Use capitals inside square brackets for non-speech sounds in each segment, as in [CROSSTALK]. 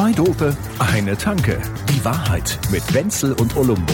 Zwei Dope, eine Tanke. Die Wahrheit mit Wenzel und Olumbo.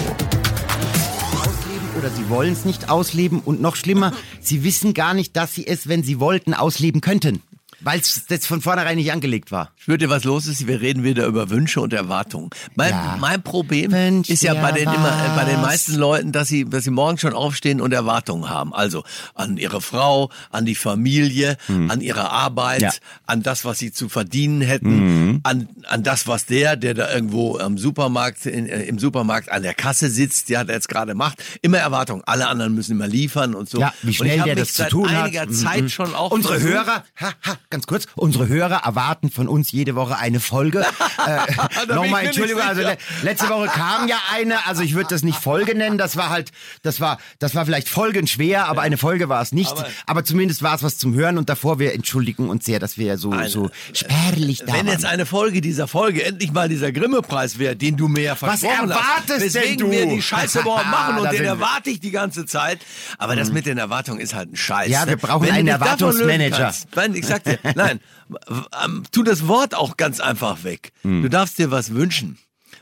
ausleben oder sie wollen es nicht ausleben und noch schlimmer, sie wissen gar nicht, dass sie es, wenn sie wollten, ausleben könnten. Weil es das von vornherein nicht angelegt war. Spürt ihr, was los ist? Wir reden wieder über Wünsche und Erwartungen. Mein, Ja. mein Problem Wünsch ist ja bei den, immer, äh, bei den meisten Leuten, dass sie, dass sie morgens schon aufstehen und Erwartungen haben. Also an ihre Frau, an die Familie, an ihre Arbeit, Ja. an das, was sie zu verdienen hätten, an, an das, was der, der da irgendwo am Supermarkt, in, äh, im Supermarkt an der Kasse sitzt, der hat jetzt gerade macht. Immer Erwartungen. Alle anderen müssen immer liefern und so. Ja, wie und ich schnell der mich das zu tun hat. einiger Mhm. Zeit schon auch Unsere versucht- Hörer, ha, ha, ganz kurz, unsere Hörer erwarten von uns jede Woche eine Folge. [LAUGHS] äh, [LAUGHS] Nochmal Entschuldigung, also le letzte Woche kam ja eine, also ich würde das nicht Folge nennen, das war halt, das war, das war vielleicht folgenschwer, aber eine Folge war es nicht. Aber, Aber- zumindest war es was zum Hören und davor wir entschuldigen uns sehr, dass wir ja so, Eine- so spärlich da Wenn waren. jetzt eine Folge dieser Folge endlich mal dieser Grimme-Preis wäre, den du mir ja versprochen erwartest hast, weswegen denn du? wir die Scheiße überhaupt machen [LAUGHS] und den erwarte ich die ganze Zeit. Aber das mit den Erwartungen ist halt ein Scheiß. Ja, wir ne? brauchen Wenn einen Erwartungsmanager. kannst, ich sag dir, nein, ähm, tu das Wort auch ganz einfach weg. Du darfst dir was wünschen.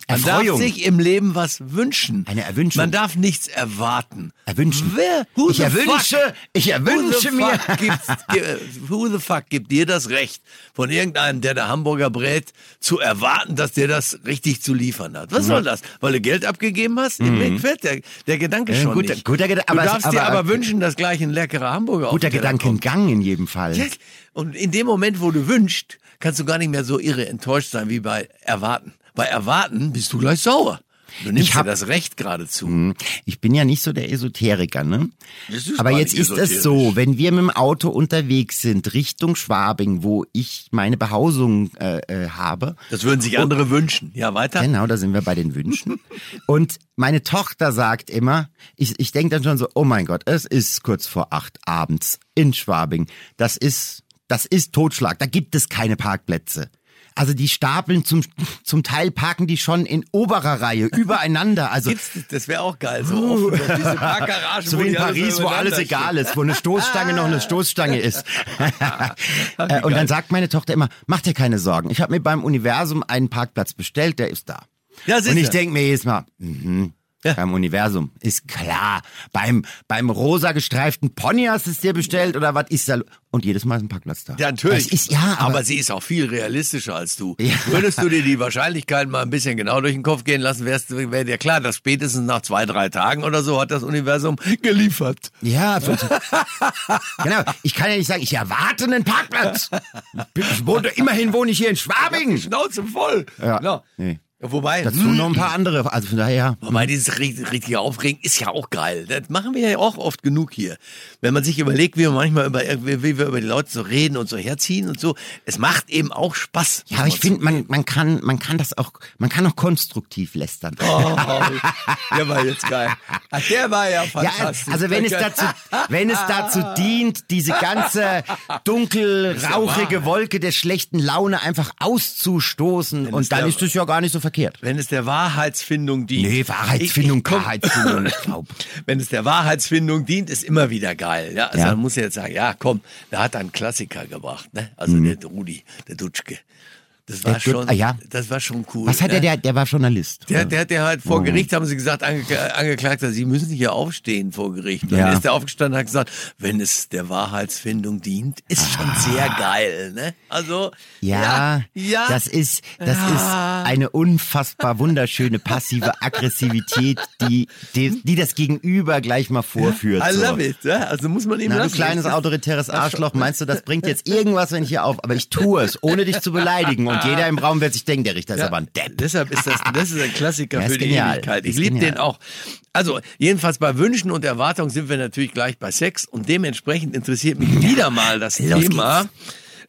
Man. Erfreuung. darf sich im Leben was wünschen. Eine Erwünschung. Man darf nichts erwarten. Erwünschen. Wer? Who Ich the erwünsche, fuck? ich erwünsche who the mir. [LAUGHS] Who the fuck gibt dir das Recht, von irgendeinem, der der Hamburger brät, zu erwarten, dass der das richtig zu liefern hat? Was soll das? Weil du Geld abgegeben hast? Mir gefällt der, der Gedanke Mhm. Ja, schon guter- nicht. guter Gedan- du aber- darfst dir aber- aber wünschen, dass gleich ein leckerer Hamburger Guter. Gedankengang in jedem Fall. Ja, Und in dem Moment, wo du wünschst, kannst du gar nicht mehr so irre enttäuscht sein wie bei Erwarten. Bei Erwarten bist du gleich sauer. Du nimmst Ich hab- dir das Recht geradezu. Hm, Ich bin ja nicht so der Esoteriker, ne? Aber jetzt ist es so, wenn wir mit dem Auto unterwegs sind, Richtung Schwabing, wo ich meine Behausung äh, äh, habe. Das würden sich andere wünschen. Ja, weiter. Genau, da sind wir bei den Wünschen. Und meine Tochter sagt immer, ich, ich denke dann schon so, oh mein Gott, es ist kurz vor acht abends in Schwabing. Das ist, das ist Totschlag. Da gibt es keine Parkplätze. Also die stapeln zum, zum Teil parken die schon in oberer Reihe [LAUGHS] übereinander. Also Gibt's, das wäre auch geil, so offen, dass diese Parkgaragen, so wie in Paris, so wo alles übereinander egal ist, wo eine Stoßstange noch eine Stoßstange ist. [LAUGHS] Äh, Und dann sagt meine Tochter immer, mach dir keine Sorgen. Ich habe mir beim Universum einen Parkplatz bestellt, der ist da. Ja, Und ich denke mir jedes Mal, mhm, Ja. beim Universum ist klar. Beim, beim rosa gestreiften Pony hast du es dir bestellt oder was ist da? Und jedes Mal ist ein Parkplatz da. Ja, natürlich. Das ist, ja, aber, aber, sie ist auch viel realistischer als du. Ja. Würdest du dir die Wahrscheinlichkeit mal ein bisschen genau durch den Kopf gehen lassen, wäre dir klar, dass spätestens nach zwei, drei Tagen oder so hat das Universum geliefert. ja, genau. Ich kann ja nicht sagen, ich erwarte einen Parkplatz. Ich wohne, immerhin wohne ich hier in Schwabing. [LAUGHS] Schnauze voll. Ja. Genau. Nee. Wobei, Dazu noch ein paar andere. Also von daher. Wobei dieses richtig- richtige Aufregen ist ja auch geil. Das machen wir ja auch oft genug hier. Wenn man sich überlegt, wie wir manchmal über, wie wir über die Leute so reden und so herziehen und so. Es macht eben auch Spaß. Ja, aber ich finde, man, man kann, man kann das auch, man kann auch konstruktiv lästern. Oh, der war jetzt geil. Der war ja Ja, fantastisch. also wenn es dazu, wenn es dazu dient, diese ganze dunkel, ja rauchige. Wolke der schlechten Laune einfach auszustoßen es und dann ist das ja gar nicht so verkehrt. Wenn es der Wahrheitsfindung dient. Nee, Wahrheitsfindung, Ich- ich Wahrheitsfindung, glaub. [LAUGHS] Wenn es der Wahrheitsfindung dient, ist immer wieder geil. Ja, also Ja. man muss jetzt sagen, ja, komm, da hat er einen Klassiker gebracht, ne? Also der Rudi, der Dutschke. Das war schon, ah, ja. das war schon cool. Was hat ne? der, der, war Journalist. Der, der hat ja halt vor. Gericht, haben sie gesagt, ange, angeklagt, Sie müssen hier aufstehen vor Gericht. Und Ja. dann ist der aufgestanden und hat gesagt, wenn es der Wahrheitsfindung dient, ist schon sehr geil, ne? Also, Ja, ja, ja. das ist, das Ja. ist eine unfassbar wunderschöne passive Aggressivität, die, die, die das Gegenüber gleich mal vorführt. I so. love it, ja? Also muss man ihm Na, du lassen. kleines Das- autoritäres Arschloch, meinst du, das bringt jetzt irgendwas, wenn ich hier auf, aber ich tue es, ohne dich zu beleidigen und jeder im Raum wird sich denken, der Richter ist Ja, aber ein Depp. Deshalb ist das, das ist ein Klassiker [LAUGHS] Ja, für die genial. Ewigkeit. Ich liebe den auch. Also, jedenfalls bei Wünschen und Erwartungen sind wir natürlich gleich bei Sex und dementsprechend interessiert mich wieder mal das Los Thema.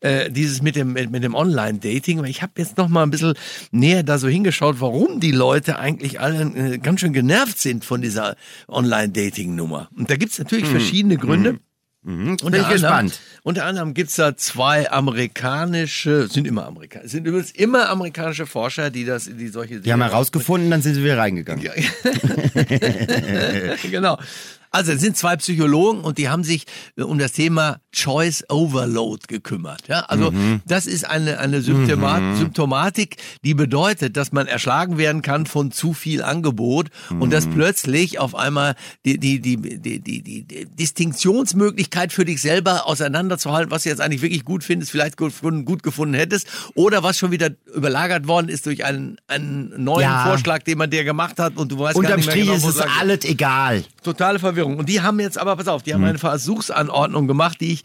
Äh, dieses mit dem mit, mit dem Online-Dating, weil ich habe jetzt noch mal ein bisschen näher da so hingeschaut, warum die Leute eigentlich alle äh, ganz schön genervt sind von dieser Online-Dating-Nummer. Und da gibt's natürlich verschiedene Gründe. Mhm, Unter bin ich gespannt. unter anderem gibt's da zwei amerikanische, sind immer Amerikaner, sind übrigens immer amerikanische Forscher, die das, die solche Die haben herausgefunden, dann sind sie wieder reingegangen. [LAUGHS] genau. Also es sind zwei Psychologen und die haben sich äh, um das Thema Choice Overload gekümmert. Ja, also Mhm. das ist eine eine Symptoma Symptomatik, die bedeutet, dass man erschlagen werden kann von zu viel Angebot und Mhm. dass plötzlich auf einmal die die die die die, die, Distinktionsmöglichkeit für dich selber auseinanderzuhalten, was du jetzt eigentlich wirklich gut findest, vielleicht gut, gut gefunden hättest oder was schon wieder überlagert worden ist durch einen einen neuen Ja. Vorschlag, den man dir gemacht hat und du weißt gar Unterm nicht mehr Strich genau, ist es alles egal. Totale Verwirrung. Und die haben jetzt aber, pass auf, die haben Hm. eine Versuchsanordnung gemacht, die ich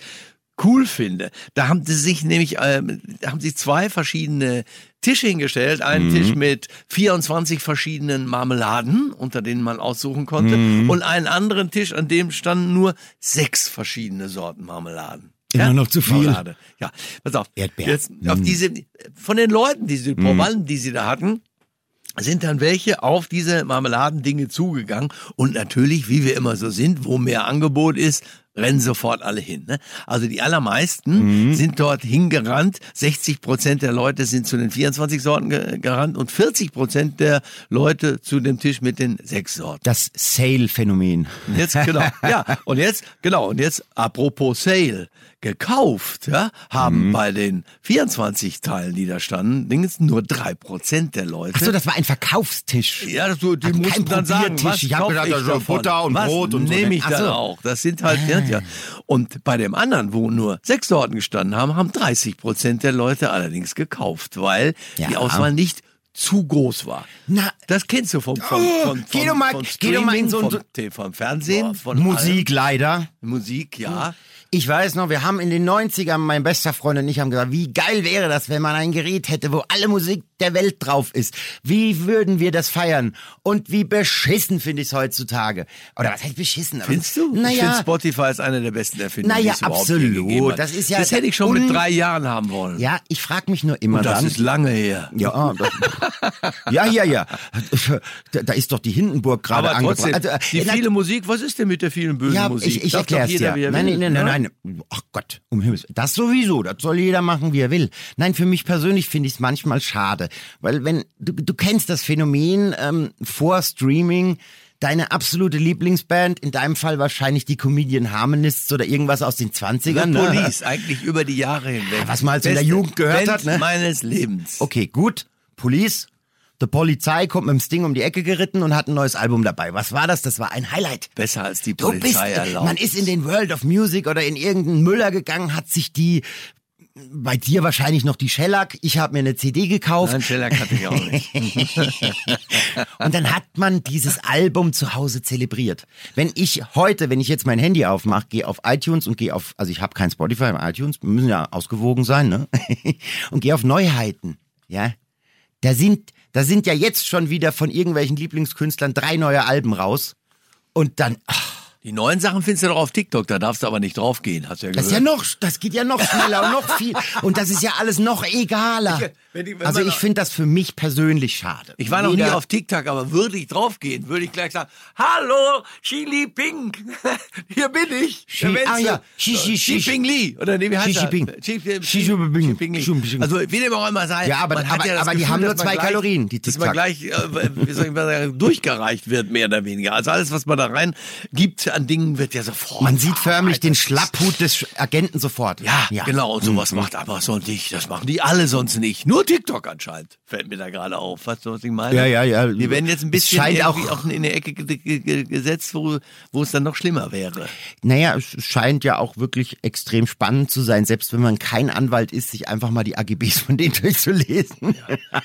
cool finde. Da haben sie sich nämlich, da haben sie zwei verschiedene Tische hingestellt. Einen Mhm. Tisch mit 24 verschiedenen Marmeladen, unter denen man aussuchen konnte. Mhm. Und einen anderen Tisch, an dem standen nur sechs verschiedene Sorten Marmeladen. Immer noch zu viel. Marmelade. Ja, pass auf. Erdbeer. Jetzt Mhm. auf diese, von den Leuten, diese Probanden, die sie da hatten, sind dann welche auf diese Marmeladendinge zugegangen. Und natürlich, wie wir immer so sind, wo mehr Angebot ist, rennen sofort alle hin. Ne? Also die allermeisten sind dort hingerannt. 60 Prozent der Leute sind zu den 24 Sorten ge gerannt und 40 Prozent der Leute zu dem Tisch mit den sechs Sorten. Das Sale-Phänomen. Jetzt genau, ja. Und jetzt genau. Und jetzt apropos Sale gekauft, ja, haben Mhm. bei den 24 Teilen, die da standen, Dingens nur drei Prozent der Leute. Ach so, das war ein Verkaufstisch. Ja, das, die Ach, mussten kein dann sagen, was Ich hab gedacht, ich so davon? Butter und was Brot und so. nehme ich Ach dann so. auch. Das sind halt, ja, ja. Und bei dem anderen, wo nur sechs Sorten gestanden haben, haben 30 Prozent der Leute allerdings gekauft, weil die Ja. Auswahl nicht zu groß war. Na. das kennst du vom, vom, Oh, von, geh doch mal- in Streaming, so vom, vom Fernsehen, von Musik leider. allem. Musik, ja. Ich weiß noch, wir haben in den 90ern, mein bester Freund und ich haben gesagt, wie geil wäre das, wenn man ein Gerät hätte, wo alle Musik der Welt drauf ist. Wie würden wir das feiern? Und wie beschissen finde ich es heutzutage. Oder was heißt beschissen? Findest du? Ich finde Naja, Spotify ist eine der besten Erfindungen, Naja, absolut. Das ist ja das hätte ich schon mit drei Jahren haben wollen. ja, ich frage mich nur immer Und das dann. ist lange her. Ja, [LAUGHS] das, ja, ja, ja. Da, ist doch die Hindenburg gerade angebracht. Also, die äh, viele Musik, was ist denn mit der vielen bösen Ja, Musik? ich, ich erkläre es dir. er Nein, will, nein, nein, ne? Nein. Ach Gott, um Himmels Das sowieso, das soll jeder machen, wie er will. Nein, für mich persönlich finde ich es manchmal schade. Weil wenn, du, du kennst das Phänomen ähm, vor Streaming, deine absolute Lieblingsband, in deinem Fall wahrscheinlich die Comedian Harmonists oder irgendwas aus den 20ern. The Ne? Police, eigentlich über die Jahre hinweg. was man so in der Jugend gehört Band hat, ne? meines Lebens. Okay, gut. Police. Die Polizei kommt mit dem Sting um die Ecke geritten und hat ein neues Album dabei. Was war das? Das war ein Highlight. Besser als die Du bist, Polizei erlaubt. man ist in den World of Music oder in irgendeinen Müller gegangen, hat sich die, bei dir wahrscheinlich noch die Shellac, ich habe mir eine CD gekauft Nein, Shellac hatte ich auch nicht. [LAUGHS] und dann hat man dieses Album zu Hause zelebriert. Wenn ich heute, wenn ich jetzt mein Handy aufmache, gehe auf iTunes und gehe auf, also ich habe kein Spotify im iTunes, wir müssen ja ausgewogen sein, ne? [LAUGHS] und gehe auf Neuheiten, ja? Da sind, da sind ja jetzt schon wieder von irgendwelchen Lieblingskünstlern drei neue Alben raus und dann, ach, Die neuen Sachen findest du doch auf TikTok, da darfst du aber nicht draufgehen, hast du ja Das gehört. ist ja noch, das geht ja noch schneller und noch viel. Und das ist ja alles noch egaler. Wenn die- wenn Also ich finde das für mich persönlich schade. Ich war noch nie auf TikTok, aber würde ich draufgehen, würde ich gleich sagen, hallo, Chili Ping, [LAUGHS] hier bin ich. Xi- ah ja, Xi- Xi- Xi Xi- Ping Li, oder nee, wie heißt Xi er? Jinping. Xi Xi Xi-. Xi Ping Li. Xi Jinping. Also wie dem auch immer sei, Ja, aber- man hat aber- ja das aber die Gefühl, haben nur zwei gleich, Kalorien, die Dass man TikTok. gleich, äh, wie soll ich mal sagen, durchgereicht wird, mehr oder weniger. Also alles, was man da rein gibt an Dingen, wird ja sofort Man sieht förmlich den. Schlapphut des Agenten sofort. Ja, genau, und sowas macht aber sonst nicht. Das machen die alle sonst nicht. Nur TikTok anscheinend. Fällt mir da gerade auf. Weißt du, was ich meine? Ja, ja, ja. Wir werden jetzt ein bisschen scheint auch- auch in eine Ecke ge- ge- ge- gesetzt, wo, wo es dann noch schlimmer wäre. Naja, es scheint ja auch wirklich extrem spannend zu sein, selbst wenn man kein Anwalt ist, sich einfach mal die AGBs von denen [LAUGHS] durchzulesen.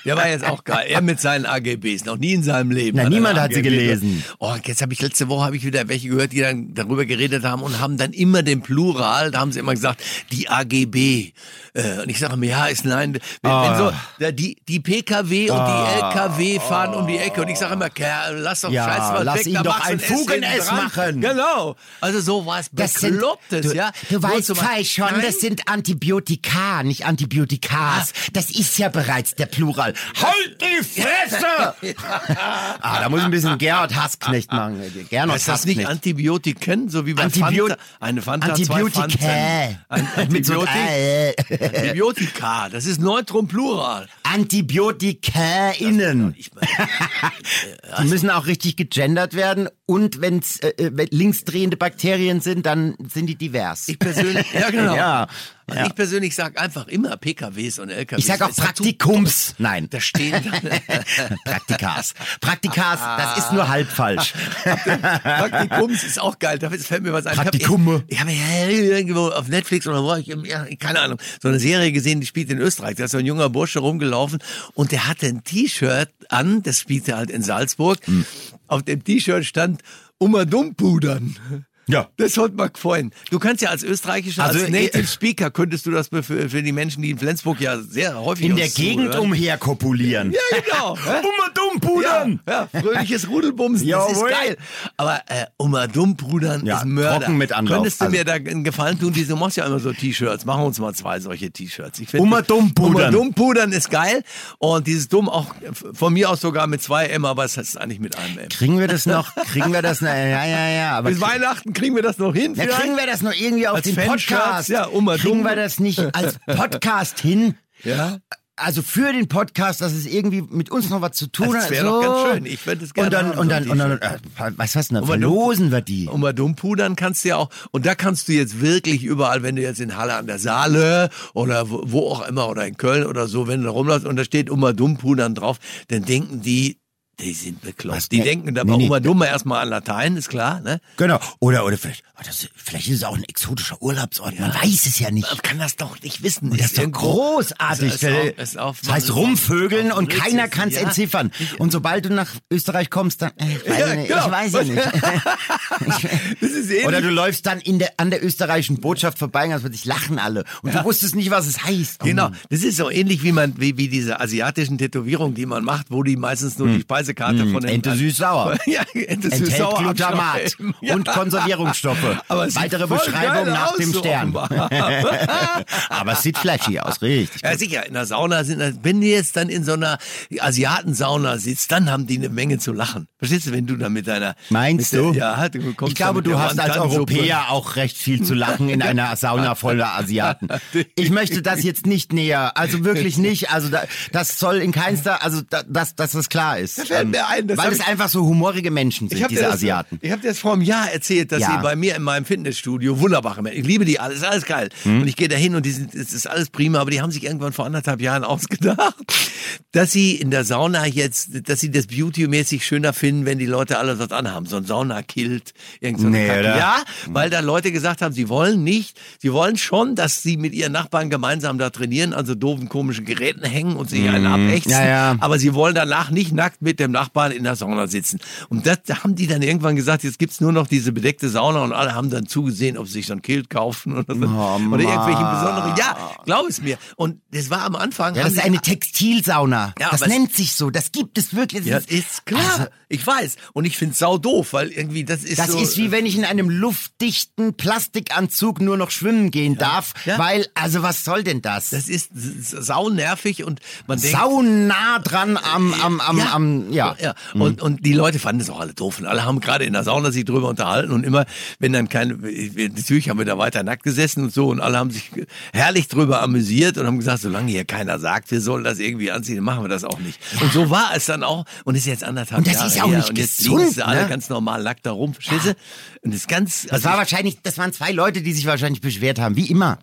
Der war jetzt auch geil. Er mit seinen AGBs. Noch nie in seinem Leben. Na, er niemand hat sie gelesen. Oh, und jetzt habe ich letzte Woche habe ich wieder welche gehört, die dann darüber geredet haben und haben dann immer den Plural, da haben sie immer gesagt, die AGB. Äh, und ich sage mir, ja, ist nein, wenn, Ah. wenn so, da, die, die PKW und die LKW fahren um die Ecke und ich sage immer, Kerl, lass doch Ja, Scheiß was lass weg, ihn da doch ein S hinten Fugen-S dran. machen. Genau. Also so was Beklopptes, du, ja. Du weißt falsch schon, Nein. das sind Antibiotika, nicht Antibiotikas. Das ist ja bereits der Plural. Halt die Fresse! [LAUGHS] ah, da muss ich ein bisschen Gerhard Hassknecht [LAUGHS] machen. Gernot Ist das nicht Hassknecht. Antibiotiken, so wie bei Antibio- Fanta. Eine Fanta, Antibiotika. [LAUGHS] so Antibiotik, Antibiotika, das ist Neutrum Plural. AntibiotikInnen. Ich meine, [LAUGHS] Die müssen auch richtig gegendert werden. Und wenn's äh, äh, wenn linksdrehende Bakterien sind, dann sind die divers. ich persönlich, ja genau. [LAUGHS] Ja, Und ja. Ich persönlich sag einfach immer PKWs und LKWs. Ich sag auch Es Praktikums. Nein. Da stehen dann, [LAUGHS] Praktikas. Praktikas, das ist nur halb falsch. [LAUGHS] Praktikums ist auch geil. Da fällt mir was ein. Praktikumme. Ich habe ja irgendwo auf Netflix oder wo hab ich, ja, keine Ahnung, so eine Serie gesehen, die spielt in Österreich. Da ist so ein junger Bursche rumgelaufen und der hatte ein T-Shirt an, das spielte halt in Salzburg. Hm. Auf dem T-Shirt stand Uma Dummpudern. Ja. Das hat man gefallen. Du kannst ja als österreichischer, Also, als Native Speaker, könntest du das für, für die Menschen, die in Flensburg ja sehr häufig In der Gegend zuhören. umherkopulieren. Ja, genau. [LAUGHS] dumm, Pudern. Ja, ja, fröhliches [LAUGHS] Rudelbumsen, das ist geil. Aber äh, Oma Dumbrudern Ja, ist Mörder. trocken mit Anlauf, Könntest du also. mir da einen Gefallen tun? Du machst ja immer so T-Shirts. Machen uns mal zwei solche T-Shirts. Oma Dummpudern. Oma Dummpudern ist geil. Und dieses Dumm auch von mir aus sogar mit zwei M, aber es ist eigentlich mit einem M. Kriegen wir das noch? Kriegen wir das noch? Ja, ja, ja. Aber Bis Weihnachten kriegen wir das noch hin. Ja, kriegen wir das noch irgendwie auf Als den Podcast? ja, Oma kriegen Dumm. wir das nicht als [LAUGHS] Podcast hin? Ja. Also für den Podcast, dass es irgendwie mit uns noch was zu tun Das hat. wäre so. doch ganz schön. Ich würde es gerne Und dann, haben, und dann, und dann, äh, was was denn? Oma Dumm- Verlosen wir die. Oma Dummpudern kannst du ja auch. Und da kannst du jetzt wirklich überall, wenn du jetzt in Halle an der Saale oder wo, wo auch immer oder in Köln oder so, wenn du da rumläufst und da steht Oma Dummpudern drauf, dann denken die, die sind bekloppt. Was? Die Nee, denken da nee, nee. Oma Dumme erstmal an Latein, ist klar, ne? Genau. Oder, oder vielleicht, oh, das, vielleicht ist es auch ein exotischer Urlaubsort. Man weiß es ja nicht. Man kann das doch nicht wissen. Das ist doch irgendwo- großartig. Es ist auf- ist auf- das heißt ist rumvögeln auf und keiner kann es ja. entziffern. Und sobald du nach Österreich kommst, dann, äh, ich weiß Ja, ja, nicht, genau. ich weiß ja nicht. [LAUGHS] [LAUGHS] Ist. Oder du läufst dann in der, an der österreichischen Botschaft vorbei und also dich lachen alle. Und du wusstest nicht, was es heißt. Genau, das ist so ähnlich wie man wie, wie diese asiatischen Tätowierungen, die man macht, wo die meistens nur die Speisekarte von den Hm. Ente süß-sauer. [LAUGHS] ja, Ente Enthält süß-sauer Glutamat. Ja. und Konservierungsstoffe. [LAUGHS] Weitere Beschreibung nach aus, dem so Stern. offenbar. [LAUGHS] Aber es sieht flashy aus, richtig. Ja, sicher, in der Sauna sind, wenn du jetzt dann in so einer Asiatensauna sitzt, dann haben die eine Menge zu lachen. Verstehst du, wenn du dann mit deiner... Meinst mit der, du? Ja, du kommst Ich glaube, du der hast als. Europäer auch recht viel zu lachen in einer Sauna voller Asiaten. Ich möchte das jetzt nicht näher, also wirklich nicht. Also da, das soll in keinster, also da, dass, dass das klar ist. Ähm, fällt mir ein, das weil es einfach so humorige Menschen sind, Ich habe diese das- Asiaten. ich hab dir das vor einem Jahr erzählt, dass Ja. sie bei mir in meinem Fitnessstudio wunderbare Menschen, ich liebe die alles, ist alles geil. Hm. Und ich gehe da hin und die sind, es ist alles prima, aber die haben sich irgendwann vor anderthalb Jahren [LAUGHS] ausgedacht, dass sie in der Sauna jetzt, dass sie das beautymäßig schöner finden, wenn die Leute alle was anhaben. So ein Saunakilt, irgend so Nee? Ja, weil da Leute gesagt haben, sie wollen nicht, sie wollen schon, dass sie mit ihren Nachbarn gemeinsam da trainieren, also doofen komischen Geräten hängen und sich einen abächzen. Mhm. Ja, ja. Aber sie wollen danach nicht nackt mit dem Nachbarn in der Sauna sitzen. Und das da haben die dann irgendwann gesagt, jetzt gibt's nur noch diese bedeckte Sauna und alle haben dann zugesehen, ob sie sich so ein Kilt kaufen oder so. oder irgendwelche besonderen. Ja, glaub es mir. Und das war am Anfang. Ja, das ist eine Textilsauna. Ja, das es- nennt sich so. Das gibt es wirklich. Ja, Das ist klar. Also, ich weiß. Und ich find's sau doof, weil irgendwie das ist das so. ist wie wenn ich in einem luftdichten Plastikanzug nur noch schwimmen gehen darf, Ja. weil, also was soll denn das? das ist sau nervig und man denkt. Sau nah dran am, am, am, Ja. am, ja. ja. Und, und die Leute fanden es auch alle doof. Und alle haben gerade in der Sauna sich drüber unterhalten und immer, wenn dann keine, natürlich haben wir da weiter nackt gesessen und so und alle haben sich herrlich drüber amüsiert und haben gesagt, solange hier keiner sagt, wir sollen das irgendwie anziehen, machen wir das auch nicht. Und so war es dann auch und ist jetzt anderthalb Und das Jahre ist ja auch her. nicht und jetzt gesund, liegen sie alle ne? ganz normal nackt da rum, du? Und das ist ganz, Das also war ich- wahrscheinlich, das waren zwei Leute, die sich wahrscheinlich beschwert haben, wie immer.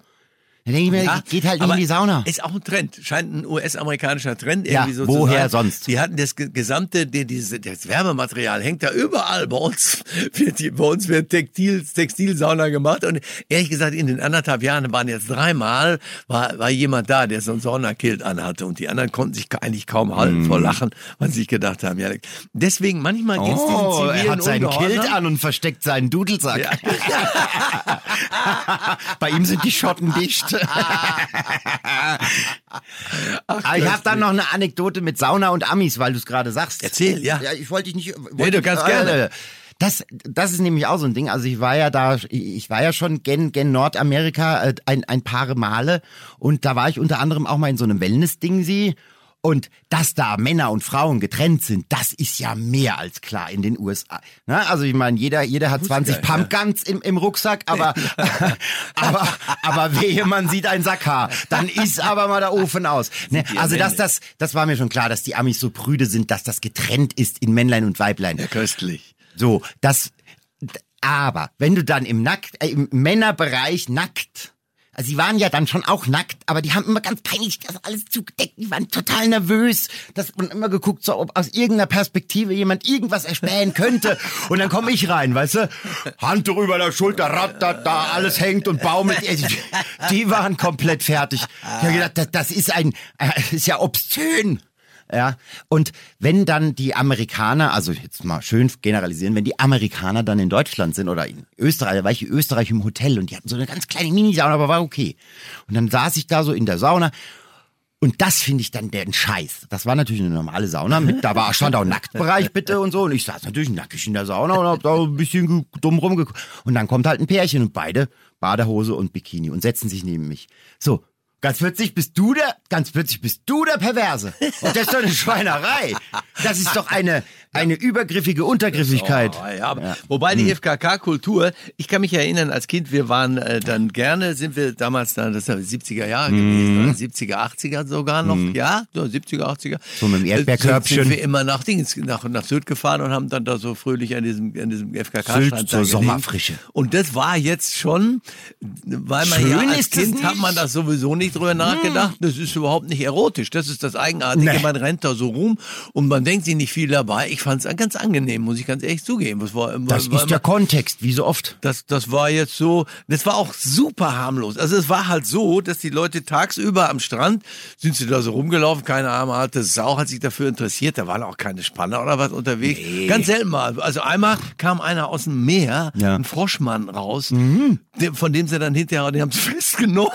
Da denke ich mir, Ja, geht halt nicht in die Sauna. Ist auch ein Trend. Scheint ein US-amerikanischer Trend Ja, irgendwie so woher zu sein. sonst? Die hatten das ge- gesamte, die, diese, das Werbematerial hängt da überall. Bei uns [LAUGHS] wird, die, bei uns wird Textil, Textilsauna gemacht. Und ehrlich gesagt, in den anderthalb Jahren waren jetzt dreimal, war, war jemand da, der so ein Saunakilt anhatte. Und die anderen konnten sich eigentlich kaum halten Mm. vor Lachen, weil sie sich gedacht haben, ja, deswegen manchmal geht's Oh, diesen er zivilen hat seinen. Kilt an und versteckt seinen Dudelsack. Ja. [LAUGHS] Bei ihm sind die Schotten dicht. [LAUGHS] Aber [LAUGHS] ich habe dann noch eine Anekdote mit Sauna und Amis, weil du es gerade sagst. Erzähl, ja. Ja, ich wollte dich nicht. Nee, du kannst gerne. Das, das ist nämlich auch so ein Ding. Also ich war ja da, ich war ja schon gen, gen Nordamerika äh, ein, ein paar Male und da war ich unter anderem auch mal in so einem Wellness-Ding sie. Und dass da Männer und Frauen getrennt sind, das ist ja mehr als klar in den USA. Na, also ich meine, jeder, jeder hat 20 geil, ja. Pumpguns im, im Rucksack, aber, [LAUGHS] aber, aber wehe, man sieht ein Sackhaar. Dann ist aber mal der Ofen aus. Ne? Also dass das, das war mir schon klar, dass die Amis so prüde sind, dass das getrennt ist in Männlein und Weiblein. Ja, köstlich. So, das, aber wenn du dann im Nackt, äh, im Männerbereich nackt, also sie waren ja dann schon auch nackt, aber die haben immer ganz peinlich das alles zugedeckt, die waren total nervös, dass man immer geguckt, so ob aus irgendeiner Perspektive jemand irgendwas erspähen könnte und dann komme ich rein, weißt du, Handtuch über der Schulter, rattert, da alles hängt und baumelt, die, die waren komplett fertig. Ich habe gedacht, das, das ist ein, äh, das ist ja obszön. Ja, und wenn dann die Amerikaner, also jetzt mal schön generalisieren, wenn die Amerikaner dann in Deutschland sind oder in Österreich, da war ich in Österreich im Hotel und die hatten so eine ganz kleine Minisauna, aber war okay. Und dann saß ich da so in der Sauna und das finde ich dann den Scheiß. Das war natürlich eine normale Sauna, mit, da war stand auch Nacktbereich bitte und so und ich saß natürlich nackig in der Sauna und hab da ein bisschen dumm rumgeguckt. Und dann kommt halt ein Pärchen und beide Badehose und Bikini und setzen sich neben mich. So, Ganz plötzlich bist du der, ganz plötzlich bist du der Perverse. Und das ist doch eine Schweinerei. Das ist doch eine, eine übergriffige Untergriffigkeit. Oh, ja, aber, Wobei die FKK-Kultur, ich kann mich erinnern, als Kind, wir waren äh, dann gerne, sind wir damals dann, das ist ja 70er Jahre gewesen, oder 70er, 80er sogar noch, ja, so 70er, 80er. So mit dem Erdbeerkörbchen. Äh, Sind wir immer nach Dings, nach, nach Sylt gefahren und haben dann da so fröhlich an diesem, an diesem da zur. Sommerfrische. Und das war jetzt schon, weil man Schön ja als Kind hat man das sowieso nicht drüber nachgedacht. Das ist überhaupt nicht erotisch. Das ist das Eigenartige. Nee. Man rennt da so rum und man denkt sich nicht viel dabei. Ich fand es ganz angenehm, muss ich ganz ehrlich zugeben. Das war, Das war ist der Kontext, wie so oft. das, das war jetzt so, das war auch super harmlos. Also es war halt so, dass die Leute tagsüber am Strand, sind sie da so rumgelaufen, keine Ahnung, hat das Sau hat sich dafür interessiert, da waren auch keine Spanner oder was unterwegs. Ganz selten mal. Also einmal kam einer aus dem Meer, Ja. ein Froschmann raus, der, von dem sie dann hinterher, die haben sie [LAUGHS] festgenommen,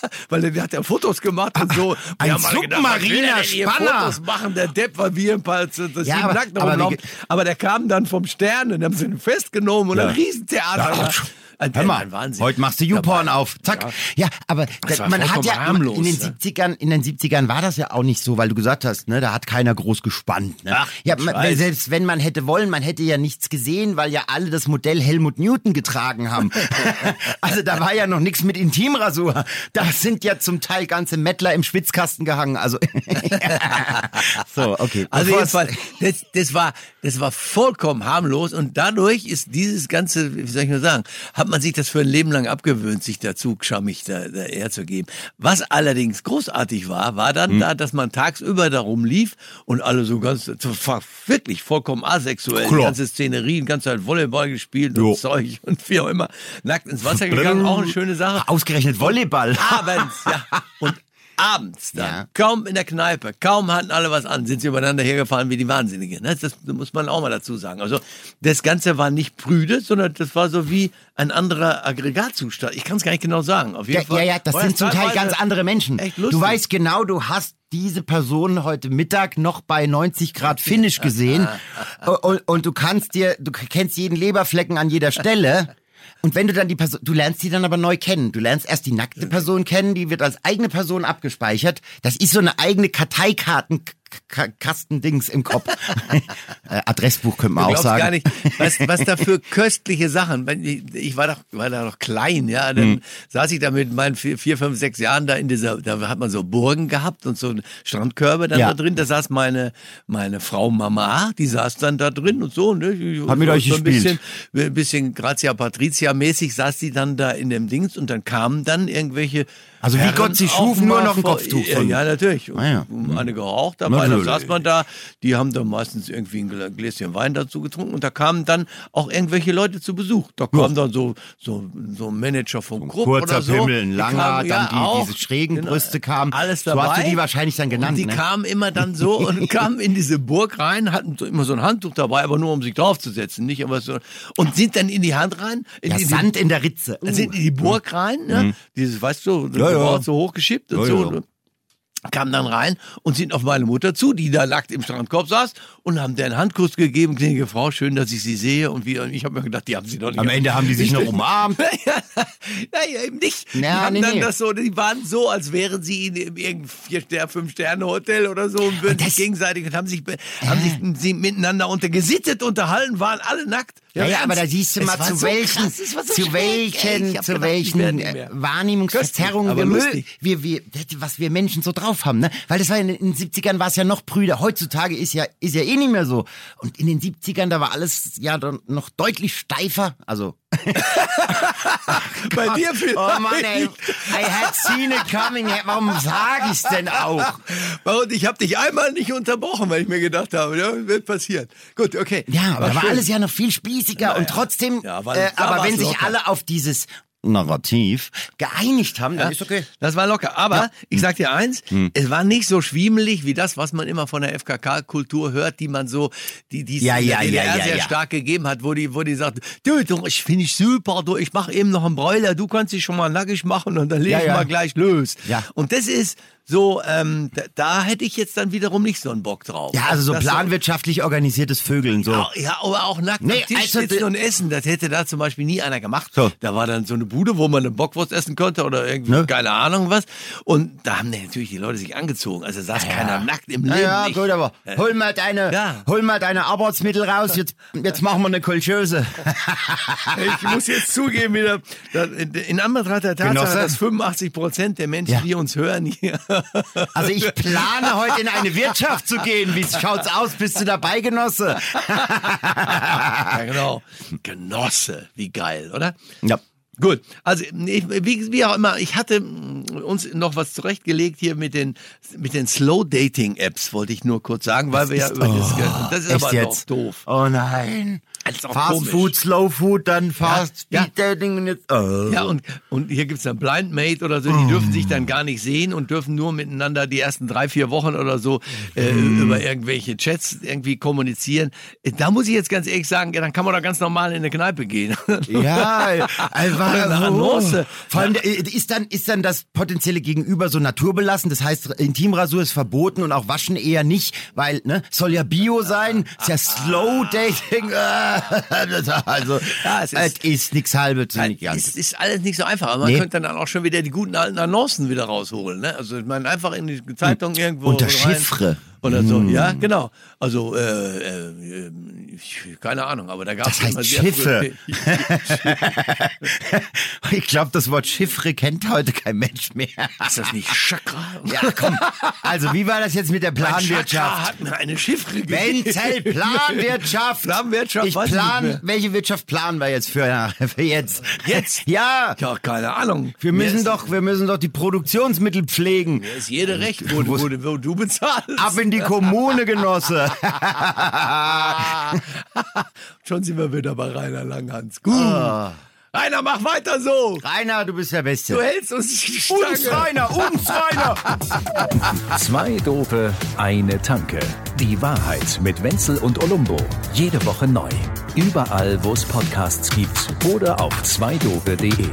[LAUGHS] weil der, der hat ja Fotos gemacht und so. ein gedacht, der submariner hier Spanner? Fotos machen, der Depp, weil wir ein paar, das Ja, ja, aber- aber wie Aber der kam dann vom Stern und haben sie ihn festgenommen und Ja. ein Riesentheater. Ja, Hör mal, ein Wahnsinn. heute machst du YouPorn auf. Zack. Ja, aber Das war man hat ja harmlos, in den ne? 70ern, in den 70ern war das ja auch nicht so, weil du gesagt hast, ne, da hat keiner groß gespannt. Ne? Ach, ja, man, selbst wenn man hätte wollen, man hätte ja nichts gesehen, weil ja alle das Modell Helmut Newton getragen haben. [LAUGHS] [LAUGHS] also da war ja noch nichts mit Intimrasur. Da sind ja zum Teil ganze Mettler im Schwitzkasten gehangen. Also [LAUGHS] so, okay. Also jedenfalls, das, das war, das war vollkommen harmlos und dadurch ist dieses ganze, wie soll ich nur sagen, hat man sich das für ein Leben lang abgewöhnt, sich dazu schammig da, da herzugeben. Was allerdings großartig war, war dann da, dass man tagsüber darum lief und alle so ganz, wirklich vollkommen asexuell, Klar. ganze Szenerie, die ganze Zeit Volleyball gespielt Jo. und Zeug [LAUGHS] und wie auch immer, nackt ins Wasser gegangen, auch eine schöne Sache. Ausgerechnet Volleyball. Abends, ja. [LAUGHS] Und abends dann, Ja. kaum in der Kneipe, kaum hatten alle was an, sind sie übereinander hergefahren wie die Wahnsinnigen. ne? Das muss man auch mal dazu sagen. Also das Ganze war nicht prüde, sondern das war so wie ein anderer Aggregatzustand. Ich kann es gar nicht genau sagen. Auf jeden Ja, Fall ja, ja, das sind zum Teil ganz andere Menschen. Echt lustig. Du weißt genau, du hast diese Person heute Mittag noch bei 90 Grad Finish gesehen [LAUGHS] und, und du kannst dir, du kennst jeden Leberflecken an jeder Stelle. Und wenn du dann die Person, du lernst die dann aber neu kennen. Du lernst erst die nackte Person kennen, die wird als eigene Person abgespeichert. Das ist so eine eigene Karteikartenkastendings im Kopf. [LAUGHS] äh, Adressbuch könnte man auch sagen. gar nicht, was, was da für köstliche Sachen. Ich, ich war doch, war da noch klein, ja. Dann Hm. saß ich da mit meinen vier, vier, fünf, sechs Jahren da in dieser, da hat man so Burgen gehabt und so Strandkörbe dann Ja. da drin. Da saß meine, meine Frau Mama, die saß dann da drin und so. Ne? Die- Hat mit so euch ein gespielt. bisschen, ein bisschen Grazia Patricia mäßig saß die dann da in dem Dings und dann kamen dann irgendwelche Also wie Herren Gott sie schuf, nur noch ein Kopftuch Ja, von- ja natürlich. Ah ja. Eine geraucht dabei, dann saß man da, die haben dann meistens irgendwie ein Gläschen Wein dazu getrunken und da kamen dann auch irgendwelche Leute zu Besuch. Da kamen dann so, so, so ein Manager vom Grupp kurzer oder so. Pimmel, ein Die langer, kamen, dann die- auch. diese schrägen Genau. Brüste kamen. Alles So dabei. hast du die wahrscheinlich dann genannt, Und die ne? kamen immer dann so [LAUGHS] und kamen in diese Burg rein, hatten so immer so ein Handtuch dabei, aber nur um sich draufzusetzen, nicht aber so. Und sind dann in die Hand rein, in Ja, die, Sand in der Ritze. dann sind in die Burg rein, ne? Dieses, weißt du, Ja, ja. so hochgeschippt und Ja, so. Ja. kamen dann rein und sind auf meine Mutter zu, die da nackt im Strandkorb saß und haben der einen Handkuss gegeben, gnädige Frau, schön, dass ich Sie sehe und wie, und ich habe mir gedacht, die haben Sie doch nicht. Am Ende haben die sich noch umarmt. [LAUGHS] Naja, eben nicht. Ja, die haben nee, dann nee. das so, die waren so, als wären sie in irgendeinem vier fünf Sterne Hotel oder so und würden Und das- sich gegenseitig und haben sich be- haben sich sie miteinander unter gesittet unterhalten, waren alle nackt. Ja, ja, im aber da siehst du mal, zu so welchen, krass, so zu welchen, zu welchen nicht äh. Wahrnehmungsverzerrungen wir, wir, wir, was wir Menschen so drauf haben, ne? Weil das war in den 70ern war es ja noch Brüder. Heutzutage ist ja, ist ja eh nicht mehr so. Und in den 70ern, da war alles ja noch deutlich steifer. Also. [LAUGHS] Bei dir vielleicht. Oh Mann, ey. I had seen it coming. Warum sag ich's denn auch? Und ich habe dich einmal nicht unterbrochen, weil ich mir gedacht habe, ja, wird passieren. Gut, okay. Ja, aber da war schön. alles ja noch viel spießiger und trotzdem, Ja, war- äh, aber war's wenn sich locker. alle auf dieses Narrativ geeinigt haben, dann ist okay. Das war locker. Aber ich sag dir eins, Hm. es war nicht so schwiemelig wie das, was man immer von der FKK-Kultur hört, die man so, die, die Ja, ja, ja, ja, sehr ja. stark gegeben hat, wo die, wo die sagt, du, du ich finde ich super, du, ich mache eben noch einen Bräuler, du kannst dich schon mal nackig machen und dann leg Ja, ich ja. mal gleich los. Ja. Und das ist so, ähm, da, da hätte ich jetzt dann wiederum nicht so einen Bock drauf. Ja, also so Das planwirtschaftlich organisiertes Vögeln, so. Ja, ja, aber auch nackt Nee, am Tisch also sitzen und essen, das hätte da zum Beispiel nie einer gemacht. So. Da war dann so eine Bude, wo man eine Bockwurst essen konnte oder irgendwie, Ne? keine Ahnung was. Und da haben natürlich die Leute sich angezogen. Also saß keiner nackt im Ja, Leben. ja, nicht. gut, aber hol mal deine, Ja. hol mal deine Arbeitsmittel raus. Jetzt, jetzt machen wir eine Kolchöse. [LAUGHS] Ich muss jetzt zugeben wieder, in Anbetracht der Tatsache, Genosse? dass 85 Prozent der Menschen, Ja. die uns hören, hier, Also ich plane heute in eine Wirtschaft zu gehen. Wie schaut's aus? Bist du dabei, Genosse? ja genau, Genosse, wie geil, oder? Ja. Gut, also ich, wie, wie auch immer, ich hatte mm, uns noch was zurechtgelegt hier mit den mit den Slow Dating Apps, wollte ich nur kurz sagen, weil wir ja über das, ge- das ist aber jetzt? doch doof. Oh nein. Auch Fast komisch. Food, Slow Food, dann Fast Ja. Speed Dating und jetzt. Oh. Ja, und, und hier gibt's dann Blind Mate oder so, die dürfen sich dann gar nicht sehen und dürfen nur miteinander die ersten drei, vier Wochen oder so äh, Mhm. über irgendwelche Chats irgendwie kommunizieren. Äh, Da muss ich jetzt ganz ehrlich sagen, ja, dann kann man doch ganz normal in eine Kneipe gehen. [LAUGHS] Ja, einfach Annonce. Vor allem äh, ist dann ist dann das potenzielle Gegenüber so naturbelassen. Das heißt, Intimrasur ist verboten und auch Waschen eher nicht, weil ne soll ja Bio sein, ist ja Slow Dating. [LAUGHS] also Ja, es es ist- ist, nichts halbes nicht Es ganzes. ist alles nicht so einfach, aber man Nee. könnte dann auch schon wieder die guten alten Annoncen wieder rausholen. Ne? Also ich meine, einfach in die Zeitung irgendwo Unter rein. Chiffre. Oder so, Mm. ja, genau. Also, äh, äh, keine Ahnung, aber da gab es Das heißt Schiffe. [LAUGHS] ich glaube, das Wort Chiffre kennt heute kein Mensch mehr. Ist das nicht Chakra? Ja, komm. Also, wie war das jetzt mit der Chakra Planwirtschaft? hat mir eine Chiffre gegeben. Wenzel, [LAUGHS] Planwirtschaft. Planwirtschaft, Ich plan, welche Wirtschaft planen wir jetzt für, für jetzt? Jetzt? Ja. Ja, keine Ahnung. Wir müssen doch, wir müssen doch die Produktionsmittel pflegen. Mir ist jede recht, wo, wo, wo, wo du bezahlst. Ab in die Kommune, Genosse. [LAUGHS] Schon sind wir wieder bei Rainer Langhans. Gut. Ah. Rainer, mach weiter so. Rainer, du bist der Du Beste. hältst uns die Stange. Uns, Rainer, uns, Rainer. [LAUGHS] Zwei Dope, eine Tanke. Die Wahrheit mit Wenzel und Olumbo. Jede Woche neu. Überall, wo es Podcasts gibt oder auf zweidope.de.